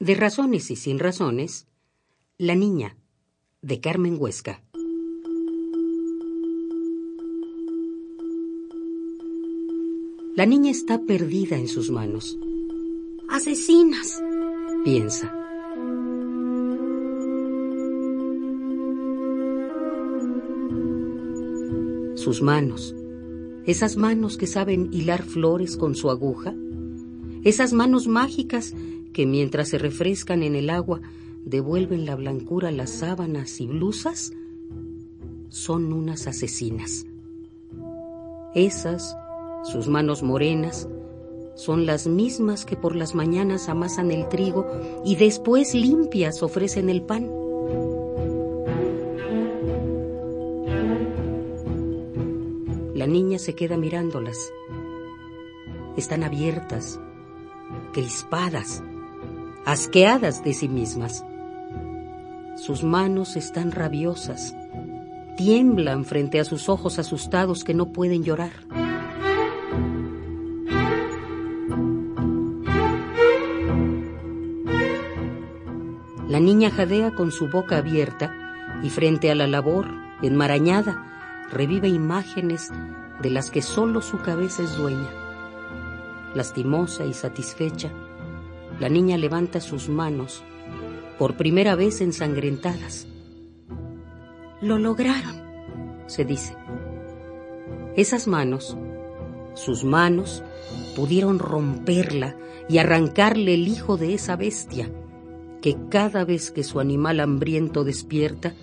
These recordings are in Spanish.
De razones y sin razones, La niña, de Carmen Huesca. La niña está perdida en sus manos. Asesinas, piensa. Sus manos, esas manos que saben hilar flores con su aguja, esas manos mágicas que mientras se refrescan en el agua devuelven la blancura a las sábanas y blusas, son unas asesinas. Esas, sus manos morenas, son las mismas que por las mañanas amasan el trigo y después limpias ofrecen el pan. La niña se queda mirándolas. Están abiertas, crispadas, asqueadas de sí mismas. Sus manos están rabiosas, tiemblan frente a sus ojos asustados que no pueden llorar. La niña jadea con su boca abierta y frente a la labor, enmarañada, revive imágenes de las que solo su cabeza es dueña. Lastimosa y satisfecha, la niña levanta sus manos, por primera vez ensangrentadas. Lo lograron, se dice. Esas manos, sus manos, pudieron romperla y arrancarle el hijo de esa bestia que cada vez que su animal hambriento despierta,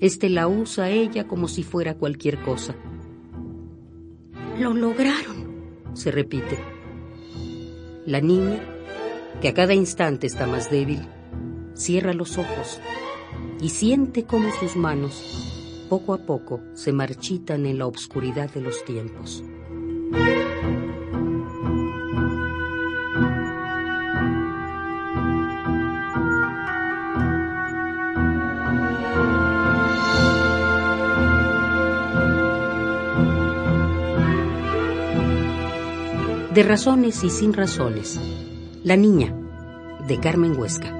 éste la usa a ella como si fuera cualquier cosa. Lo lograron, se repite. La niña, que a cada instante está más débil, cierra los ojos y siente cómo sus manos, poco a poco, se marchitan en la obscuridad de los tiempos. De razones y sin razones. La niña, de Carmen Huesca.